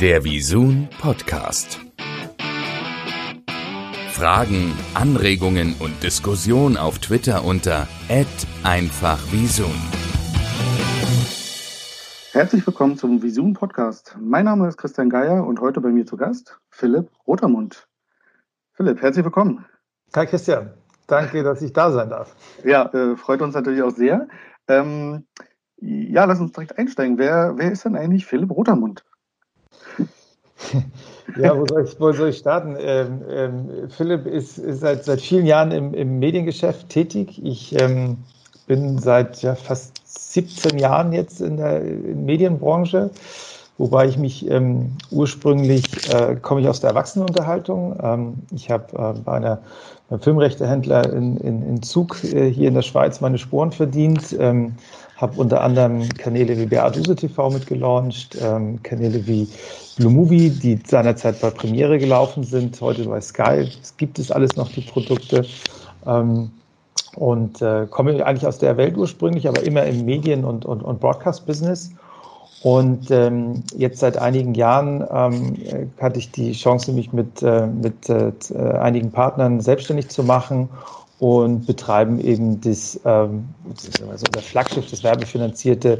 Der Visun Podcast. Fragen, Anregungen und Diskussion auf Twitter unter @einfachvisun. Herzlich willkommen zum Visun Podcast. Mein Name ist Christian Geier und heute bei mir zu Gast Philipp Rotermund. Philipp, herzlich willkommen. Hi Christian, danke, dass ich da sein darf. Ja, äh, freut uns natürlich auch sehr. Ähm, ja, lass uns direkt einsteigen. Wer, wer ist denn eigentlich Philipp Rotermund? ja, wo soll ich, wo soll ich starten? Ähm, ähm, Philipp ist, ist, seit, seit vielen Jahren im, im Mediengeschäft tätig. Ich ähm, bin seit ja, fast 17 Jahren jetzt in der Medienbranche, wobei ich mich ähm, ursprünglich äh, komme ich aus der Erwachsenenunterhaltung. Ähm, ich habe äh, bei einer Filmrechtehändler in, in, in Zug äh, hier in der Schweiz meine Sporen verdient. Habe unter anderem Kanäle wie Beatuse TV mitgelauncht, ähm, Kanäle wie Blue Movie, die seinerzeit bei Premiere gelaufen sind, heute bei Sky. Es gibt es alles noch, die Produkte. Ähm, und äh, komme eigentlich aus der Welt ursprünglich, aber immer im Medien- und, und, und Broadcast-Business. Und ähm, jetzt seit einigen Jahren ähm, hatte ich die Chance, mich mit, äh, mit äh, einigen Partnern selbstständig zu machen und betreiben eben das, ähm, das unser Flaggschiff, das werbefinanzierte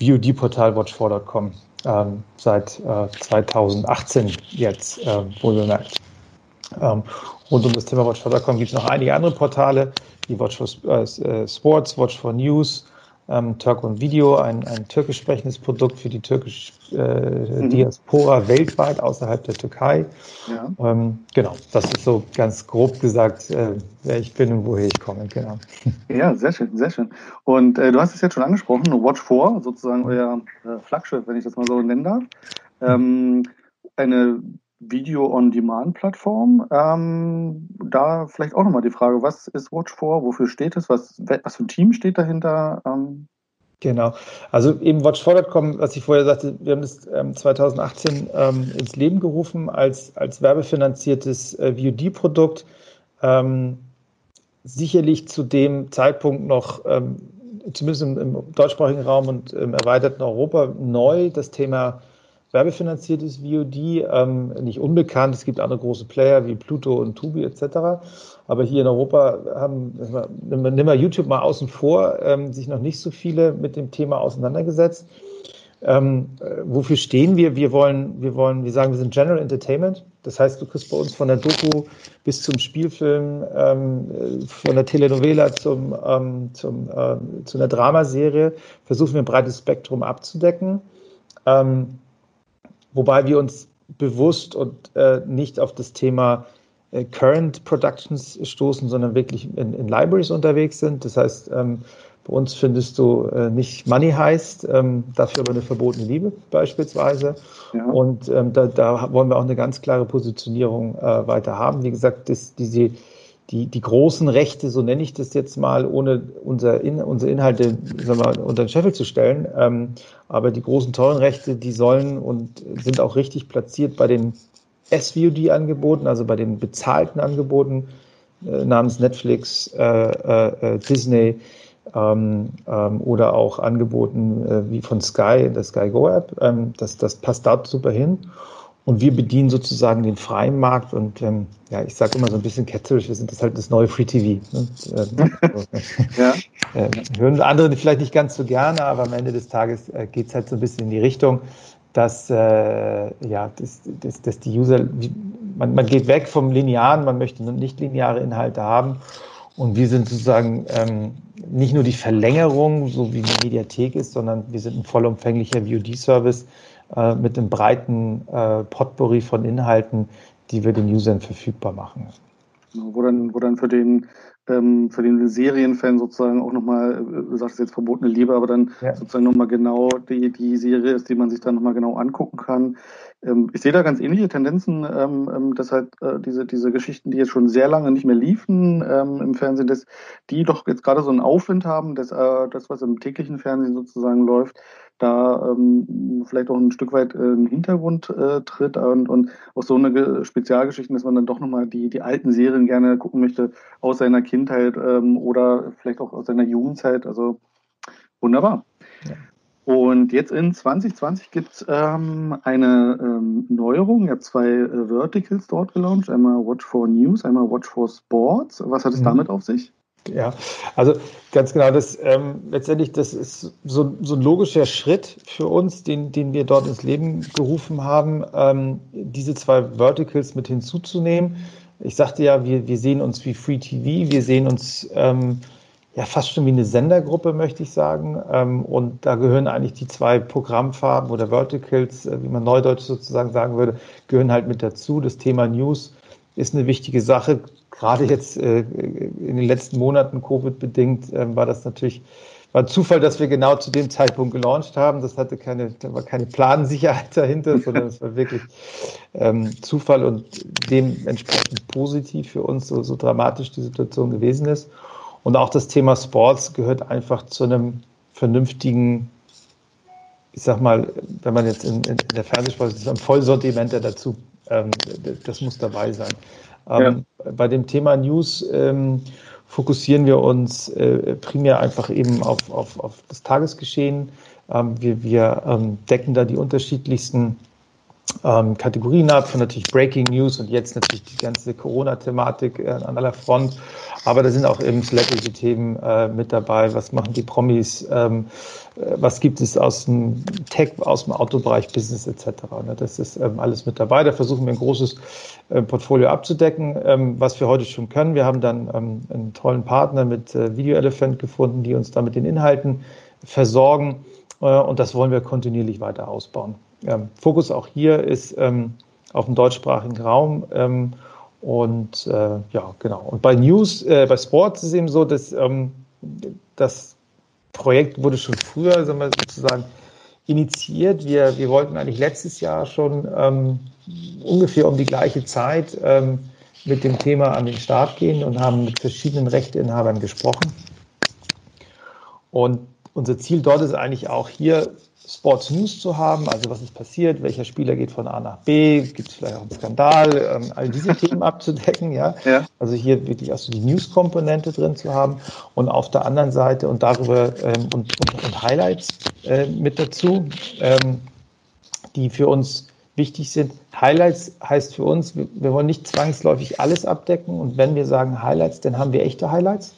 VOD-Portal Watch4.com ähm, seit äh, 2018 jetzt, äh, wohlbemerkt. Ähm, rund um das Thema Watch4.com gibt es noch einige andere Portale, wie Watch for äh, Sports, Watch for News, ähm, Turk und Video, ein, ein türkisch sprechendes Produkt für die türkische äh, mhm. Diaspora weltweit außerhalb der Türkei. Ja. Ähm, genau, das ist so ganz grob gesagt, äh, wer ich bin und woher ich komme. Genau. Ja, sehr schön, sehr schön. Und äh, du hast es jetzt schon angesprochen, Watch 4, sozusagen euer äh, Flaggschiff, wenn ich das mal so nennen darf. Ähm, eine Video-on-Demand-Plattform. Ähm, da vielleicht auch nochmal die Frage, was ist Watch4, wofür steht es, was, was für ein Team steht dahinter? Ähm Genau, also eben Watch4.com, was ich vorher sagte, wir haben das ähm, 2018 ähm, ins Leben gerufen als, als werbefinanziertes äh, VOD-Produkt. Ähm, sicherlich zu dem Zeitpunkt noch, ähm, zumindest im, im, deutschsprachigen Raum und im erweiterten Europa, neu das Thema werbefinanziertes VOD, ähm, nicht unbekannt. Es gibt andere große Player wie Pluto und Tubi etc. Aber hier in Europa haben, nimm mal YouTube mal außen vor, ähm, sich noch nicht so viele mit dem Thema auseinandergesetzt. Ähm, äh, wofür stehen wir? Wir wollen, wir wollen, wir sagen, wir sind General Entertainment. Das heißt, du kriegst bei uns von der Doku bis zum Spielfilm, ähm, von der Telenovela zum, ähm, zum, äh, zu einer Dramaserie, versuchen wir ein breites Spektrum abzudecken. Ähm, wobei wir uns bewusst und äh, nicht auf das Thema äh, Current Productions stoßen, sondern wirklich in, in Libraries unterwegs sind. Das heißt, ähm, bei uns findest du äh, nicht Money heißt, ähm, dafür aber eine verbotene Liebe beispielsweise. Ja. Und ähm, da, da, wollen wir auch eine ganz klare Positionierung äh, weiter haben. Wie gesagt, das, diese die, die großen Rechte, so nenne ich das jetzt mal, ohne unser In, unsere Inhalte sagen wir, unter den Scheffel zu stellen. Ähm, aber die großen teuren Rechte, die sollen und sind auch richtig platziert bei den SVOD-Angeboten, also bei den bezahlten Angeboten äh, namens Netflix, äh, äh, äh Disney ähm, ähm, oder auch Angeboten äh, wie von Sky, der Sky Go App. Ähm, das, das passt da super hin. Und wir bedienen sozusagen den freien Markt und ähm, ja, ich sage immer so ein bisschen ketzerisch, wir sind das halt das neue Free TV. Ne? Ähm, ja. äh, hören andere vielleicht nicht ganz so gerne, aber am Ende des Tages äh, geht es halt so ein bisschen in die Richtung, dass, äh, ja, dass, dass, dass die User, man, man geht weg vom Linearen, man möchte nicht lineare Inhalte haben. Und wir sind sozusagen ähm, nicht nur die Verlängerung, so wie eine Mediathek ist, sondern wir sind ein vollumfänglicher VOD-Service, äh, mit einem breiten äh, Potpourri von Inhalten, die wir den Usern verfügbar machen. Wo dann, wo dann für den ähm, für den Serienfan sozusagen auch nochmal, äh, du sagst jetzt verbotene Liebe, aber dann ja. sozusagen nochmal genau die, die Serie ist, die man sich dann nochmal genau angucken kann. Ähm, ich sehe da ganz ähnliche Tendenzen, ähm, ähm, dass halt äh, diese, diese Geschichten, die jetzt schon sehr lange nicht mehr liefen ähm, im Fernsehen, dass die doch jetzt gerade so einen Aufwind haben, dass äh, das, was im täglichen Fernsehen sozusagen läuft, da ähm, vielleicht auch ein Stück weit äh, in den Hintergrund äh, tritt und, und auch so eine Spezialgeschichte, dass man dann doch nochmal die, die alten Serien gerne gucken möchte aus seiner Kindheit ähm, oder vielleicht auch aus seiner Jugendzeit. Also wunderbar. Ja. Und jetzt in 2020 gibt es ähm, eine ähm, Neuerung. Ihr habt zwei äh, Verticals dort gelauncht. Einmal Watch for News, einmal Watch for Sports. Was hat es mhm. damit auf sich? Ja, also ganz genau, das ähm, letztendlich, das ist so, so, ein logischer Schritt für uns, den, den wir dort ins Leben gerufen haben, ähm, diese zwei Verticals mit hinzuzunehmen. Ich sagte ja, wir, wir sehen uns wie Free TV, wir sehen uns ähm, ja fast schon wie eine Sendergruppe, möchte ich sagen. Ähm, und da gehören eigentlich die zwei Programmfarben oder Verticals, äh, wie man neudeutsch sozusagen sagen würde, gehören halt mit dazu. Das Thema News ist eine wichtige Sache. Gerade jetzt äh, in den letzten Monaten Covid-bedingt äh, war das natürlich war Zufall, dass wir genau zu dem Zeitpunkt gelauncht haben. Das hatte keine, da war keine Plansicherheit dahinter, sondern es war wirklich ähm, Zufall und dementsprechend positiv für uns, so, so dramatisch die Situation gewesen ist. Und auch das Thema Sports gehört einfach zu einem vernünftigen, ich sag mal, wenn man jetzt in, in der Fernsehsport ist, ein Vollsortiment dazu. Ähm, das muss dabei sein. Ähm, ja. Bei dem Thema News ähm, fokussieren wir uns äh, primär einfach eben auf, auf, auf das Tagesgeschehen. Ähm, wir wir ähm, decken da die unterschiedlichsten ähm, Kategorien ab, von natürlich Breaking News und jetzt natürlich die ganze Corona-Thematik äh, an aller Front. Aber da sind auch eben Celebrity-Themen äh, mit dabei. Was machen die Promis? Ähm, äh, was gibt es aus dem Tech, aus dem Autobereich, Business etc. Ne? Das ist ähm, alles mit dabei. Da versuchen wir ein großes äh, Portfolio abzudecken, ähm, was wir heute schon können. Wir haben dann ähm, einen tollen Partner mit äh, Video Elephant gefunden, die uns da mit den Inhalten versorgen. Äh, und das wollen wir kontinuierlich weiter ausbauen. Ähm, Fokus auch hier ist ähm, auf dem deutschsprachigen Raum. Ähm, und äh, ja, genau. Und bei News, äh, bei Sports ist eben so, dass ähm, das Projekt wurde schon früher, sagen wir sozusagen, initiiert. Wir, wir wollten eigentlich letztes Jahr schon ähm, ungefähr um die gleiche Zeit ähm, mit dem Thema an den Start gehen und haben mit verschiedenen Rechteinhabern gesprochen. Und unser Ziel dort ist eigentlich auch hier Sports News zu haben, also was ist passiert, welcher Spieler geht von A nach B, gibt es vielleicht auch einen Skandal, ähm, all diese Themen abzudecken, ja? ja. Also hier wirklich auch so die News-Komponente drin zu haben und auf der anderen Seite und darüber ähm, und, und, und, Highlights äh, mit dazu, ähm, die für uns wichtig sind. Highlights heißt für uns, wir, wir wollen nicht zwangsläufig alles abdecken und wenn wir sagen Highlights, dann haben wir echte Highlights.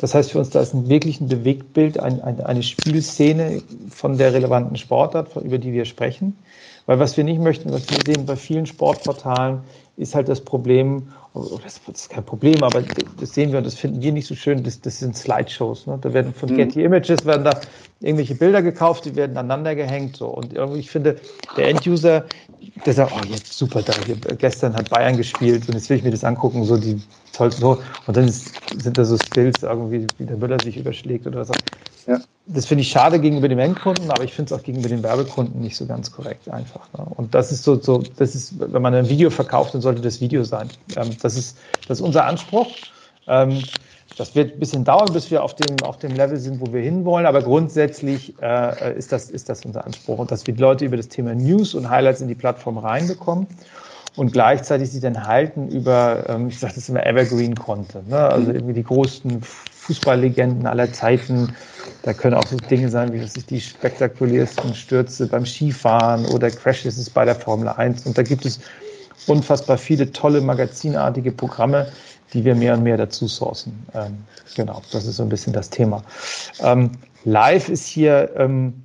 Das heißt für uns, da ist ein wirklich ein Bewegtbild, ein, ein, eine Spielszene von der relevanten Sportart, über die wir sprechen. Weil was wir nicht möchten, was wir sehen bei vielen Sportportalen, ist halt das Problem, das ist kein Problem, aber das sehen wir und das finden wir nicht so schön, das, das sind Slideshows. Ne? Da werden von mhm. Getty Images werden da irgendwelche Bilder gekauft, die werden aneinander gehängt. So. Und irgendwie, ich finde, der Enduser, der sagt, oh, jetzt super, da, gestern hat Bayern gespielt und jetzt will ich mir das angucken, so die tollsten so. Und dann ist, sind da so Skills irgendwie, wie der Müller sich überschlägt oder so. Das finde ich schade gegenüber dem Endkunden, aber ich finde es auch gegenüber den Werbekunden nicht so ganz korrekt einfach. Ne? Und das ist so, so, das ist, wenn man ein Video verkauft, dann sollte das Video sein. Ähm, das, ist, das ist unser Anspruch. Ähm, das wird ein bisschen dauern, bis wir auf dem, auf dem Level sind, wo wir hinwollen, aber grundsätzlich äh, ist, das, ist das unser Anspruch und dass wir Leute über das Thema News und Highlights in die Plattform reinbekommen und gleichzeitig sie dann halten über, ähm, ich sage das immer, Evergreen-Content. Ne? Also irgendwie die größten Fußballlegenden aller Zeiten. Da können auch so Dinge sein, wie dass ich die spektakulärsten Stürze beim Skifahren oder Crashes bei der Formel 1. Und da gibt es unfassbar viele tolle magazinartige Programme, die wir mehr und mehr dazu sourcen. Ähm, genau, das ist so ein bisschen das Thema. Ähm, live ist hier ähm,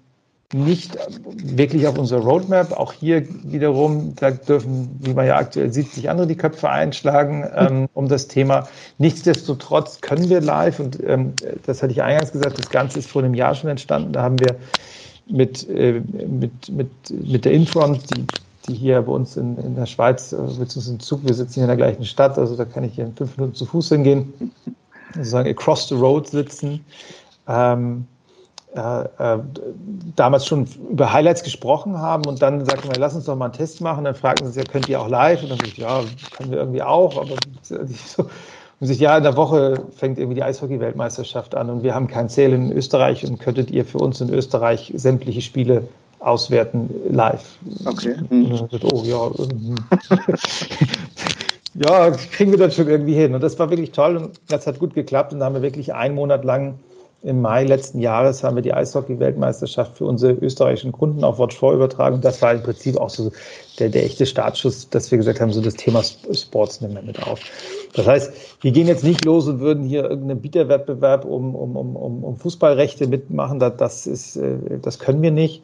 nicht wirklich auf unserer Roadmap. Auch hier wiederum, da dürfen, wie man ja aktuell sieht, sich andere die Köpfe einschlagen ähm, um das Thema. Nichtsdestotrotz können wir live, und ähm, das hatte ich eingangs gesagt, das Ganze ist vor einem Jahr schon entstanden. Da haben wir mit, äh, mit, mit, mit der Infront, die, die hier bei uns in, in der Schweiz, äh, beziehungsweise im Zug, wir sitzen hier in der gleichen Stadt, also da kann ich hier in fünf Minuten zu Fuß hingehen, sozusagen across the road sitzen. Ähm, äh, damals schon über Highlights gesprochen haben und dann sagten wir, lass uns doch mal einen Test machen. Dann fragten sie, ja, könnt ihr auch live? Und dann sage ich, ja, können wir irgendwie auch. Aber so. Und sich, ja, in der Woche fängt irgendwie die Eishockey-Weltmeisterschaft an und wir haben kein Zähl in Österreich und könntet ihr für uns in Österreich sämtliche Spiele auswerten live. Okay. Mhm. Sagt, oh ja. Mhm. ja, kriegen wir das schon irgendwie hin. Und das war wirklich toll und das hat gut geklappt und da haben wir wirklich einen Monat lang Im Mai letzten Jahres haben wir die Eishockey-Weltmeisterschaft für unsere österreichischen Kunden auf Watch 4 übertragen. Das war im Prinzip auch so der, der echte Startschuss, dass wir gesagt haben, so das Thema Sports nehmen wir mit auf. Das heißt, wir gehen jetzt nicht los und würden hier irgendeinen Bieterwettbewerb um, um, um, um Fußballrechte mitmachen. Das, ist, äh, das können wir nicht.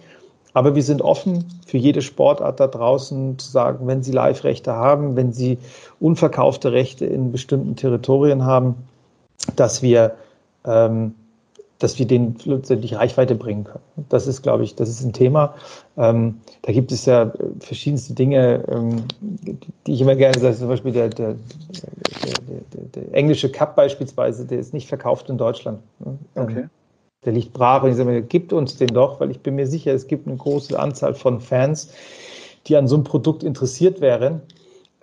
Aber wir sind offen für jede Sportart da draußen zu sagen, wenn Sie Live-Rechte haben, wenn Sie unverkaufte Rechte in bestimmten Territorien haben, dass wir, ähm, dass wir denen letztendlich Reichweite bringen können. Das ist, glaube ich, das ist ein Thema. Ähm, da gibt es ja verschiedenste Dinge, ähm, die ich immer gerne sage. Zum Beispiel der, der, der, der, englische Cup beispielsweise, der ist nicht verkauft in Deutschland. Ähm, okay. Der liegt brach und ich sage mir, gibt uns den doch, weil ich bin mir sicher, es gibt eine große Anzahl von Fans, die an so einem Produkt interessiert wären.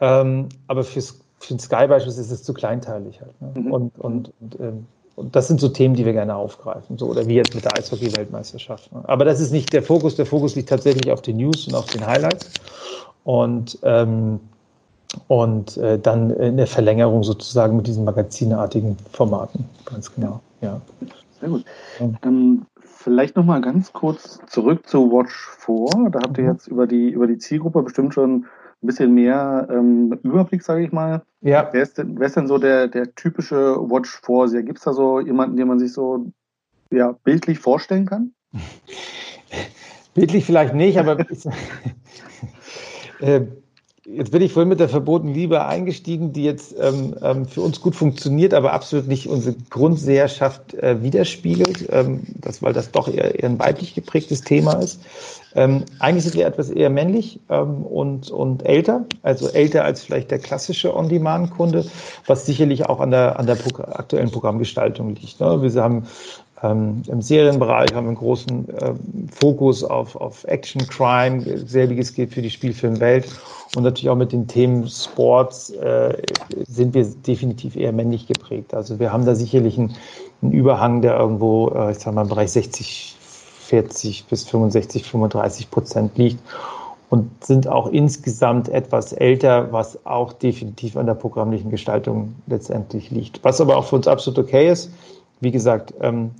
Ähm, aber fürs, für den Sky beispielsweise ist es zu kleinteilig halt. Ne? Mhm. Und, und, und, ähm, und, das sind so Themen, die wir gerne aufgreifen. So, oder wie jetzt mit der Eishockey-Weltmeisterschaft. Ne? Aber das ist nicht der Fokus. Der Fokus liegt tatsächlich auf den News und auf den Highlights. Und, ähm, und äh, dann in der Verlängerung sozusagen mit diesen magazinartigen Formaten. Ganz genau. Ja. Sehr gut. Ähm, vielleicht nochmal ganz kurz zurück zu Watch 4. Da habt ihr mhm. jetzt über die, über die Zielgruppe bestimmt schon ein bisschen mehr ähm, Überblick, sage ich mal. Ja. Wer ist, denn, wer ist denn so der, der typische Watch 4? Gibt es da so jemanden, den man sich so ja, bildlich vorstellen kann? bildlich vielleicht nicht, aber äh, Jetzt bin ich vorhin mit der verbotenen Liebe eingestiegen, die jetzt ähm, ähm, für uns gut funktioniert, aber absolut nicht unsere Grundseherschaft äh, widerspiegelt, ähm, das, weil das doch eher, eher ein weiblich geprägtes Thema ist. Ähm, eigentlich sind wir etwas eher männlich ähm, und, und älter, also älter als vielleicht der klassische On-Demand-Kunde, was sicherlich auch an der, an der aktuellen Programmgestaltung liegt. Ne? Wir haben ähm, Im Serienbereich haben wir einen großen äh, Fokus auf, auf Action, Crime, selbiges gilt für die Spielfilmwelt und natürlich auch mit den Themen Sports äh, sind wir definitiv eher männlich geprägt. Also wir haben da sicherlich einen, einen Überhang, der irgendwo, äh, ich sag mal, im Bereich 60, 40 bis 65, 35 Prozent liegt und sind auch insgesamt etwas älter, was auch definitiv an der programmlichen Gestaltung letztendlich liegt. Was aber auch für uns absolut okay ist wie gesagt, ähm,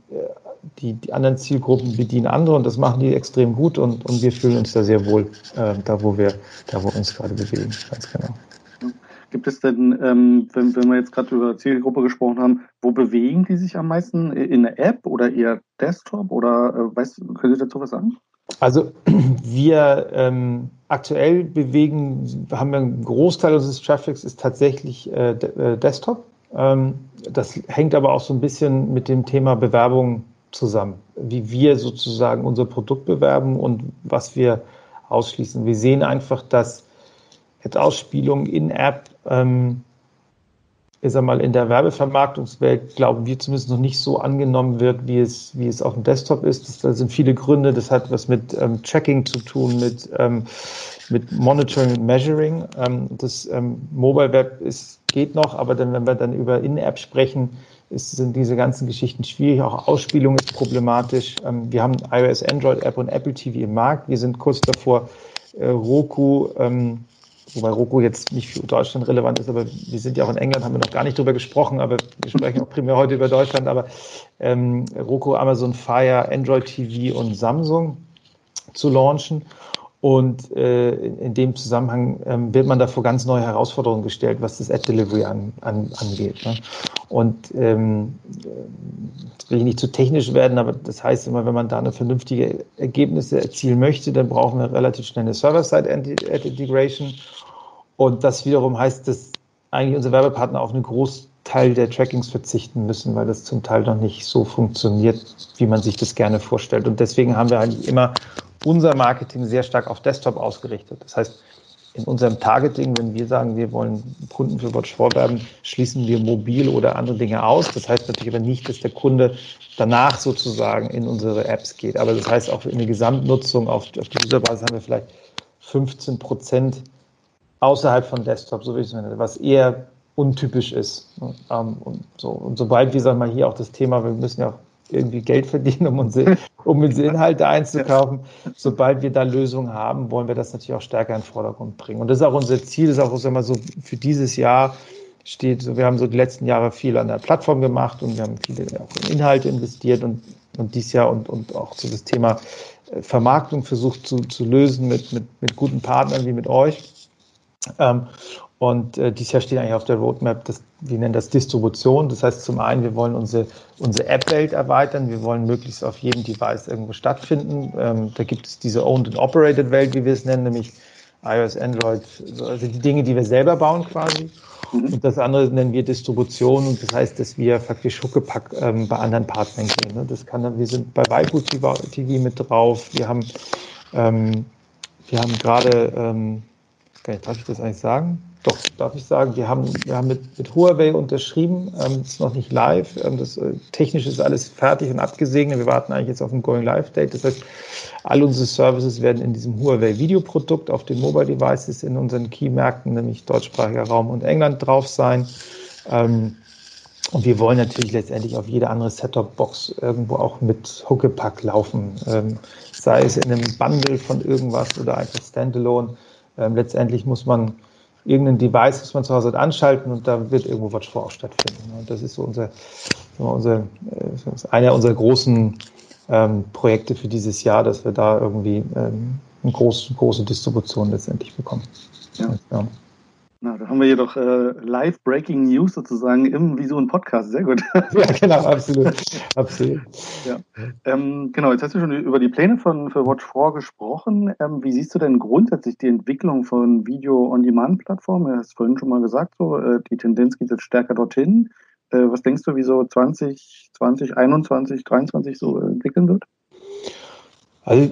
die, die, anderen Zielgruppen bedienen andere und das machen die extrem gut und, und wir fühlen uns da sehr wohl, äh, da wo wir, da wo wir uns gerade bewegen, ganz genau. Gibt es denn, ähm, wenn, wenn wir jetzt gerade über Zielgruppe gesprochen haben, wo bewegen die sich am meisten? In der App oder eher Desktop oder äh, weißt, können Sie dazu was sagen? Also wir ähm, aktuell bewegen, haben wir einen Großteil unseres Traffics ist tatsächlich äh, äh Desktop. Ähm, das hängt aber auch so ein bisschen mit dem Thema Bewerbung zusammen, wie wir sozusagen unser Produkt bewerben und was wir ausschließen. Wir sehen einfach, dass jetzt Ausspielung in App, ähm, ich sag mal, in der Werbevermarktungswelt, glauben wir zumindest noch nicht so angenommen wird, wie es, wie es auf dem Desktop ist. Das, da sind viele Gründe. Das hat was mit ähm, Tracking zu tun, mit, ähm, mit Monitoring und Measuring. Ähm, das ähm, Mobile Web ist geht noch, aber dann, wenn wir dann über In-App sprechen, ist, sind diese ganzen Geschichten schwierig. Auch Ausspielung ist problematisch. Ähm, wir haben iOS, Android-App und Apple TV im Markt. Wir sind kurz davor, äh, Roku, ähm, wobei Roku jetzt nicht für Deutschland relevant ist, aber wir sind ja auch in England, haben wir noch gar nicht drüber gesprochen, aber wir sprechen auch primär heute über Deutschland. Aber ähm, Roku, Amazon Fire, Android TV und Samsung zu launchen. Und äh, in dem Zusammenhang ähm, wird man da vor ganz neue Herausforderungen gestellt, was das Ad-Delivery an, an, angeht. Ne? Und ähm, jetzt will ich nicht zu technisch werden, aber das heißt immer, wenn man da eine vernünftige Ergebnisse erzielen möchte, dann brauchen wir relativ schnell eine Server-Side-Ad-Integration. Und das wiederum heißt, dass eigentlich unsere Werbepartner auf einen Großteil der Trackings verzichten müssen, weil das zum Teil noch nicht so funktioniert, wie man sich das gerne vorstellt. Und deswegen haben wir eigentlich immer unser Marketing sehr stark auf Desktop ausgerichtet. Das heißt, in unserem Targeting, wenn wir sagen, wir wollen Kunden für Watch vorwerben, schließen wir mobil oder andere Dinge aus. Das heißt natürlich aber nicht, dass der Kunde danach sozusagen in unsere Apps geht. Aber das heißt auch in der Gesamtnutzung auf, auf die Userbasis haben wir vielleicht 15 Prozent außerhalb von Desktop, so wie ich es nenne, was eher untypisch ist. Ähm, und, so. und sobald wir, sagen mal, hier auch das Thema, wir müssen ja auch irgendwie Geld verdienen, um unsere, um unsere Inhalte einzukaufen. Sobald wir da Lösungen haben, wollen wir das natürlich auch stärker in den Vordergrund bringen. Und das ist auch unser Ziel, das ist auch immer so für dieses Jahr steht, wir haben so die letzten Jahre viel an der Plattform gemacht und wir haben viele auch in Inhalte investiert und, und dies Jahr und, und auch so das Thema äh, Vermarktung versucht zu, zu lösen mit, mit, mit guten Partnern wie mit euch. Ähm, und äh, dieses Jahr steht eigentlich auf der Roadmap, das, wir nennen das Distribution. Das heißt, zum einen, wir wollen unsere, unsere App-Welt erweitern. Wir wollen möglichst auf jedem Device irgendwo stattfinden. Ähm, da gibt es diese Owned and Operated Welt, wie wir es nennen, nämlich iOS, Android, also die Dinge, die wir selber bauen quasi. Mhm. Und das andere nennen wir Distribution. Und das heißt, dass wir faktisch Huckepack ähm, bei anderen Partnern gehen. Ne? Das kann, wir sind bei Waipu TV, TV mit drauf. Wir haben, ähm, wir haben gerade, ähm, darf ich das eigentlich sagen? Doch, darf ich sagen, wir haben, wir haben mit, mit Huawei unterschrieben, ähm, ist noch nicht live, ähm, das äh, technisch ist alles fertig und abgesegnet. Wir warten eigentlich jetzt auf ein Going Live Date. Das heißt, all unsere Services werden in diesem Huawei Videoprodukt auf den Mobile Devices in unseren Key-Märkten, nämlich deutschsprachiger Raum und England drauf sein. Ähm, und wir wollen natürlich letztendlich auf jede andere Set-Top-Box irgendwo auch mit Huckepack laufen, ähm, sei es in einem Bundle von irgendwas oder einfach Standalone. Ähm, letztendlich muss man irgendein Device, das man zu Hause hat, anschalten und da wird irgendwo Watch 4 auch stattfinden. Und das ist so unser, unser äh, einer unserer großen ähm, Projekte für dieses Jahr, dass wir da irgendwie ähm, eine große, große Distribution letztendlich bekommen. Ja. ja. Na, da haben wir jedoch äh, Live-Breaking News sozusagen im Vision Podcast. Sehr gut. Ja, genau, absolut. absolut. Ja. Ähm, genau, jetzt hast du schon über die Pläne von für Watch 4 gesprochen. Ähm, wie siehst du denn grundsätzlich die Entwicklung von Video-on-Demand-Plattformen? Du hast vorhin schon mal gesagt, so, äh, die Tendenz geht jetzt stärker dorthin. Äh, was denkst du, wie so 20, 2021, 2023 so entwickeln wird? Also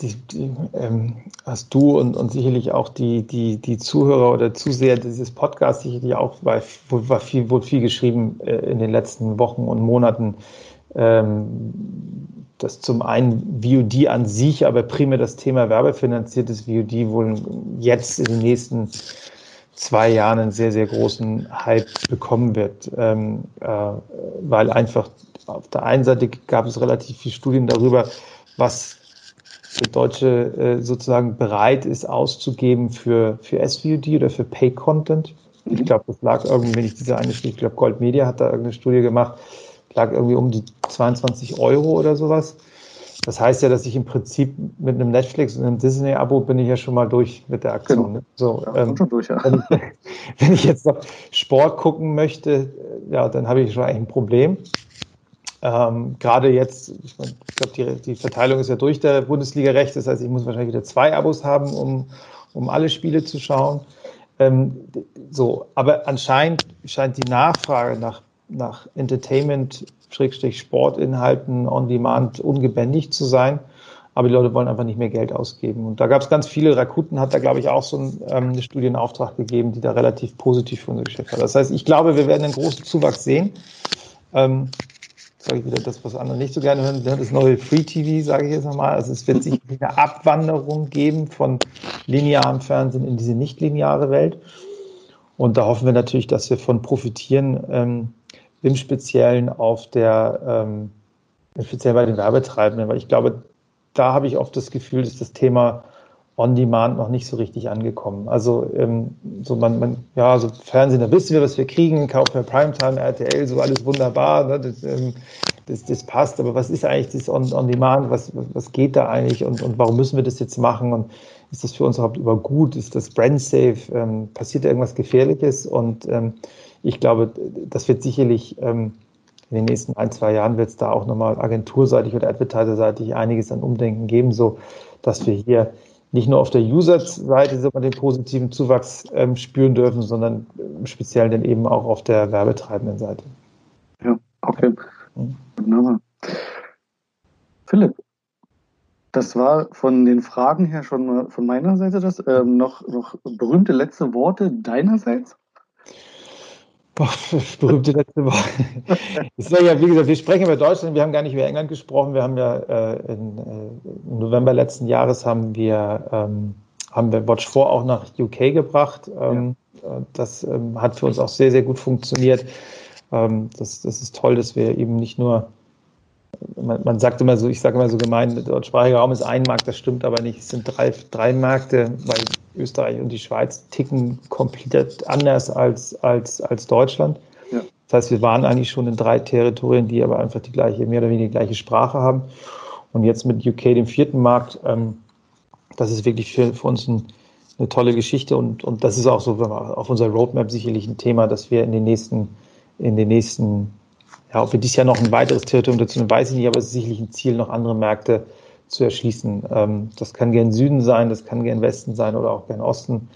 die, die, ähm, hast du und, und sicherlich auch die, die, die Zuhörer oder Zuseher dieses Podcasts sicherlich auch, weil wurde viel, wurde viel geschrieben äh, in den letzten Wochen und Monaten, ähm, dass zum einen VOD an sich, aber primär das Thema werbefinanziertes VOD wohl jetzt in den nächsten zwei Jahren einen sehr, sehr großen Hype bekommen wird, ähm, äh, weil einfach auf der einen Seite gab es relativ viele Studien darüber, was der Deutsche äh, sozusagen bereit ist auszugeben für, für SVOD oder für Pay-Content. Ich mhm. glaube, das lag irgendwie, wenn ich diese eine Studie, ich glaube, Gold Media hat da irgendeine Studie gemacht, lag irgendwie um die 22 Euro oder sowas. Das heißt ja, dass ich im Prinzip mit einem Netflix und einem Disney-Abo bin ich ja schon mal durch mit der Aktion. Genau. Ne? So, ja, ähm, schon durch, ja. Wenn, wenn, ich jetzt noch Sport gucken möchte, ja, dann habe ich schon eigentlich ein Problem. Ähm, Gerade jetzt, ich, mein, ich glaube, die, die, Verteilung ist ja durch der Bundesliga-Recht. Das heißt, ich muss wahrscheinlich wieder zwei Abos haben, um, um alle Spiele zu schauen. Ähm, so, aber anscheinend scheint die Nachfrage nach, nach Entertainment, Sportinhalten on Demand ungebändigt zu sein. Aber die Leute wollen einfach nicht mehr Geld ausgeben. Und da gab es ganz viele, Rakuten hat da, glaube ich, auch so ein, ähm, eine Studie in Auftrag gegeben, die da relativ positiv für unser Geschäft war. Das heißt, ich glaube, wir werden einen großen Zuwachs sehen. Ähm, sage ich wieder das, was andere nicht so gerne hören, das neue Free TV, sage ich jetzt nochmal. Also es wird sich eine Abwanderung geben von linearem Fernsehen in diese nicht-lineare Welt. Und da hoffen wir natürlich, dass wir von profitieren, ähm, im Speziellen auf der, ähm, speziell bei den Werbetreibenden, weil ich glaube, da habe ich oft das Gefühl, dass das Thema On-Demand noch nicht so richtig angekommen. Also ähm, so man, man, ja, so Fernsehen, da wissen wir, was wir kriegen, kaufen wir Primetime, RTL, so alles wunderbar, ne? das, ähm, das, das passt, aber was ist eigentlich das On-Demand, was, was geht da eigentlich? Und, und warum müssen wir das jetzt machen? Und ist das für uns überhaupt über gut, ist das brand safe, ähm, passiert da irgendwas Gefährliches? Und ähm, ich glaube, das wird sicherlich ähm, in den nächsten ein, zwei Jahren wird es da auch nochmal agenturseitig oder advertiserseitig einiges an Umdenken geben, so dass wir hier nicht nur auf der User-Seite den positiven Zuwachs ähm, spüren dürfen, sondern im Speziellen dann eben auch auf der werbetreibenden Seite. Ja, okay. Mhm. Wunderbar. Philipp, das war von den Fragen her schon von meiner Seite das. Ähm, noch, noch berühmte letzte Worte deinerseits? Boah, berühmte letzte Woche. Das war ja, wie gesagt, wir sprechen über Deutschland, wir haben gar nicht über England gesprochen. Wir haben ja äh, in, äh, im November letzten Jahres haben wir, ähm, haben wir Watch 4 auch nach UK gebracht. Ähm, ja. Äh, das ähm, hat für uns auch sehr, sehr gut funktioniert. Ähm, das, das ist toll, dass wir eben nicht nur man, man, sagt immer so, ich sage immer so gemein, der deutschsprachige Raum ist ein Markt, das stimmt aber nicht. Es sind drei, drei Märkte, weil Österreich und die Schweiz ticken komplett anders als, als, als Deutschland. Ja. Das heißt, wir waren eigentlich schon in drei Territorien, die aber einfach die gleiche, mehr oder weniger die gleiche Sprache haben. Und jetzt mit UK, dem vierten Markt, ähm, das ist wirklich für, für uns ein, eine tolle Geschichte und, und das ist auch so auf unserer Roadmap sicherlich ein Thema, dass wir in den nächsten, in den nächsten ja, ob wir dieses Jahr noch ein weiteres Territorium dazu weiß ich nicht, aber es ist sicherlich ein Ziel, noch andere Märkte zu erschließen. Ähm, das kann gern Süden sein, das kann gern Westen sein oder auch gern Osten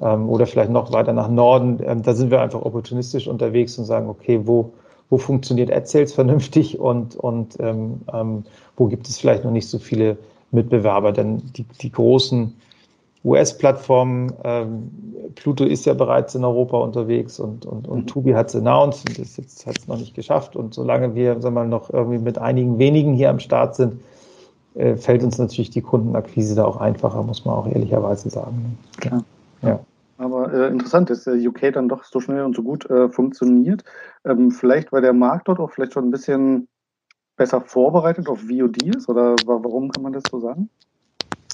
ähm, oder vielleicht noch weiter nach Norden. Ähm, da sind wir einfach opportunistisch unterwegs und sagen, okay, wo, wo funktioniert AdSales vernünftig und, und ähm, ähm, wo gibt es vielleicht noch nicht so viele Mitbewerber? Denn die, die großen US-Plattformen. Ähm, Pluto ist ja bereits in Europa unterwegs und, und, und mhm. Tubi hat es announced und das hat es noch nicht geschafft. Und solange wir sagen wir mal, noch irgendwie mit einigen wenigen hier am Start sind, äh, fällt uns natürlich die Kundenakquise da auch einfacher, muss man auch ehrlicherweise sagen. Klar. Ja. Aber äh, interessant, dass der UK dann doch so schnell und so gut äh, funktioniert. Ähm, vielleicht, weil der Markt dort auch vielleicht schon ein bisschen besser vorbereitet auf VOD ist oder warum kann man das so sagen?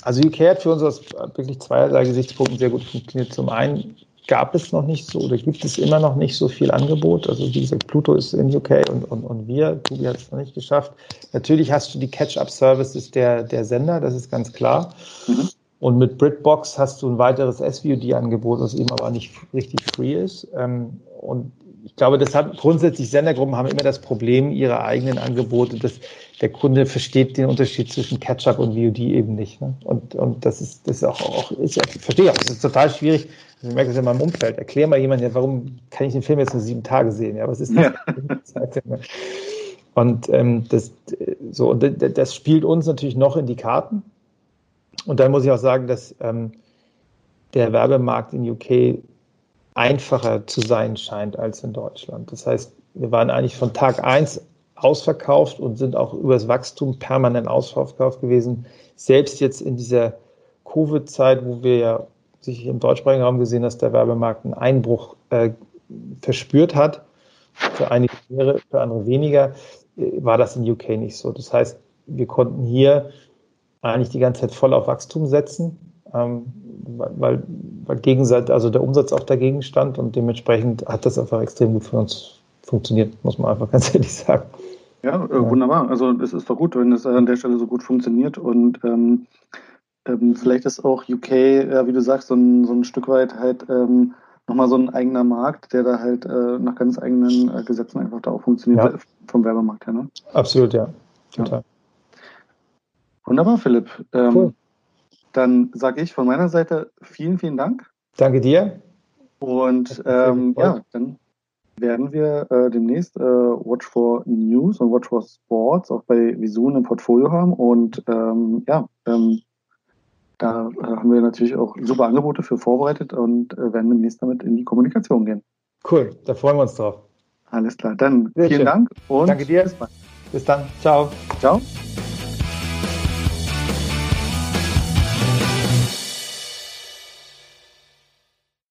Also UK hat für uns aus wirklich zweierlei Gesichtspunkten sehr gut funktioniert. Zum einen gab es noch nicht so oder gibt es immer noch nicht so viel Angebot. Also wie gesagt, Pluto ist in UK und, und, und wir, Tobi hat es noch nicht geschafft. Natürlich hast du die Catch-up-Services der, der Sender, das ist ganz klar. Mhm. Und mit BritBox hast du ein weiteres SVOD-Angebot, was eben aber nicht richtig free ist. Ähm, und ich glaube, das hat grundsätzlich Sendergruppen haben immer das Problem, ihre eigenen Angebote, dass der Kunde versteht den Unterschied zwischen Catch-up und VOD eben nicht. Ne? Und, und das ist, das ist auch, auch ich verstehe auch, das ist total schwierig. Ich merke das in meinem Umfeld. Erklär mal jemand, ja, warum kann ich den Film jetzt nur sieben Tage sehen? Ja, was ist das? Ja. und ähm, das, so, und das spielt uns natürlich noch in die Karten. Und dann muss ich auch sagen, dass ähm, der Werbemarkt in UK einfacher zu sein scheint als in Deutschland. Das heißt, wir waren eigentlich von Tag 1 ausverkauft und sind auch übers Wachstum permanent ausverkauft gewesen. Selbst jetzt in dieser Covid-Zeit, wo wir ja sich im deutschsprachigen Raum gesehen, dass der Werbemarkt einen Einbruch äh, verspürt hat, für einige mehr, für andere weniger, äh, war das in UK nicht so. Das heißt, wir konnten hier eigentlich die ganze Zeit voll auf Wachstum setzen ähm, weil, weil Gegenseite, also der Umsatz auch dagegen stand und dementsprechend hat das einfach extrem gut für uns funktioniert, muss man einfach ganz ehrlich sagen. Ja, äh, wunderbar. Also es ist doch gut, wenn es an der Stelle so gut funktioniert und ähm, ähm, vielleicht ist auch UK, ja, wie du sagst, so ein, so ein Stück weit halt ähm, nochmal so ein eigener Markt, der da halt äh, nach ganz eigenen äh, Gesetzen einfach da auch funktioniert, ja. vom Werbemarkt her. Ne? Absolut, ja. Total. Ja. Wunderbar, Philipp. Ähm, cool. Dann sage ich von meiner Seite vielen, vielen Dank. Danke dir. Und ähm, ja, dann werden wir äh, demnächst äh, Watch for News und Watch for Sports auch bei Visun im Portfolio haben. Und ähm, ja, ähm, da äh, haben wir natürlich auch super Angebote für vorbereitet und äh, werden demnächst damit in die Kommunikation gehen. Cool, da freuen wir uns drauf. Alles klar, dann Sehr vielen schön. Dank und Danke dir. bis. Bis dann. Ciao. Ciao.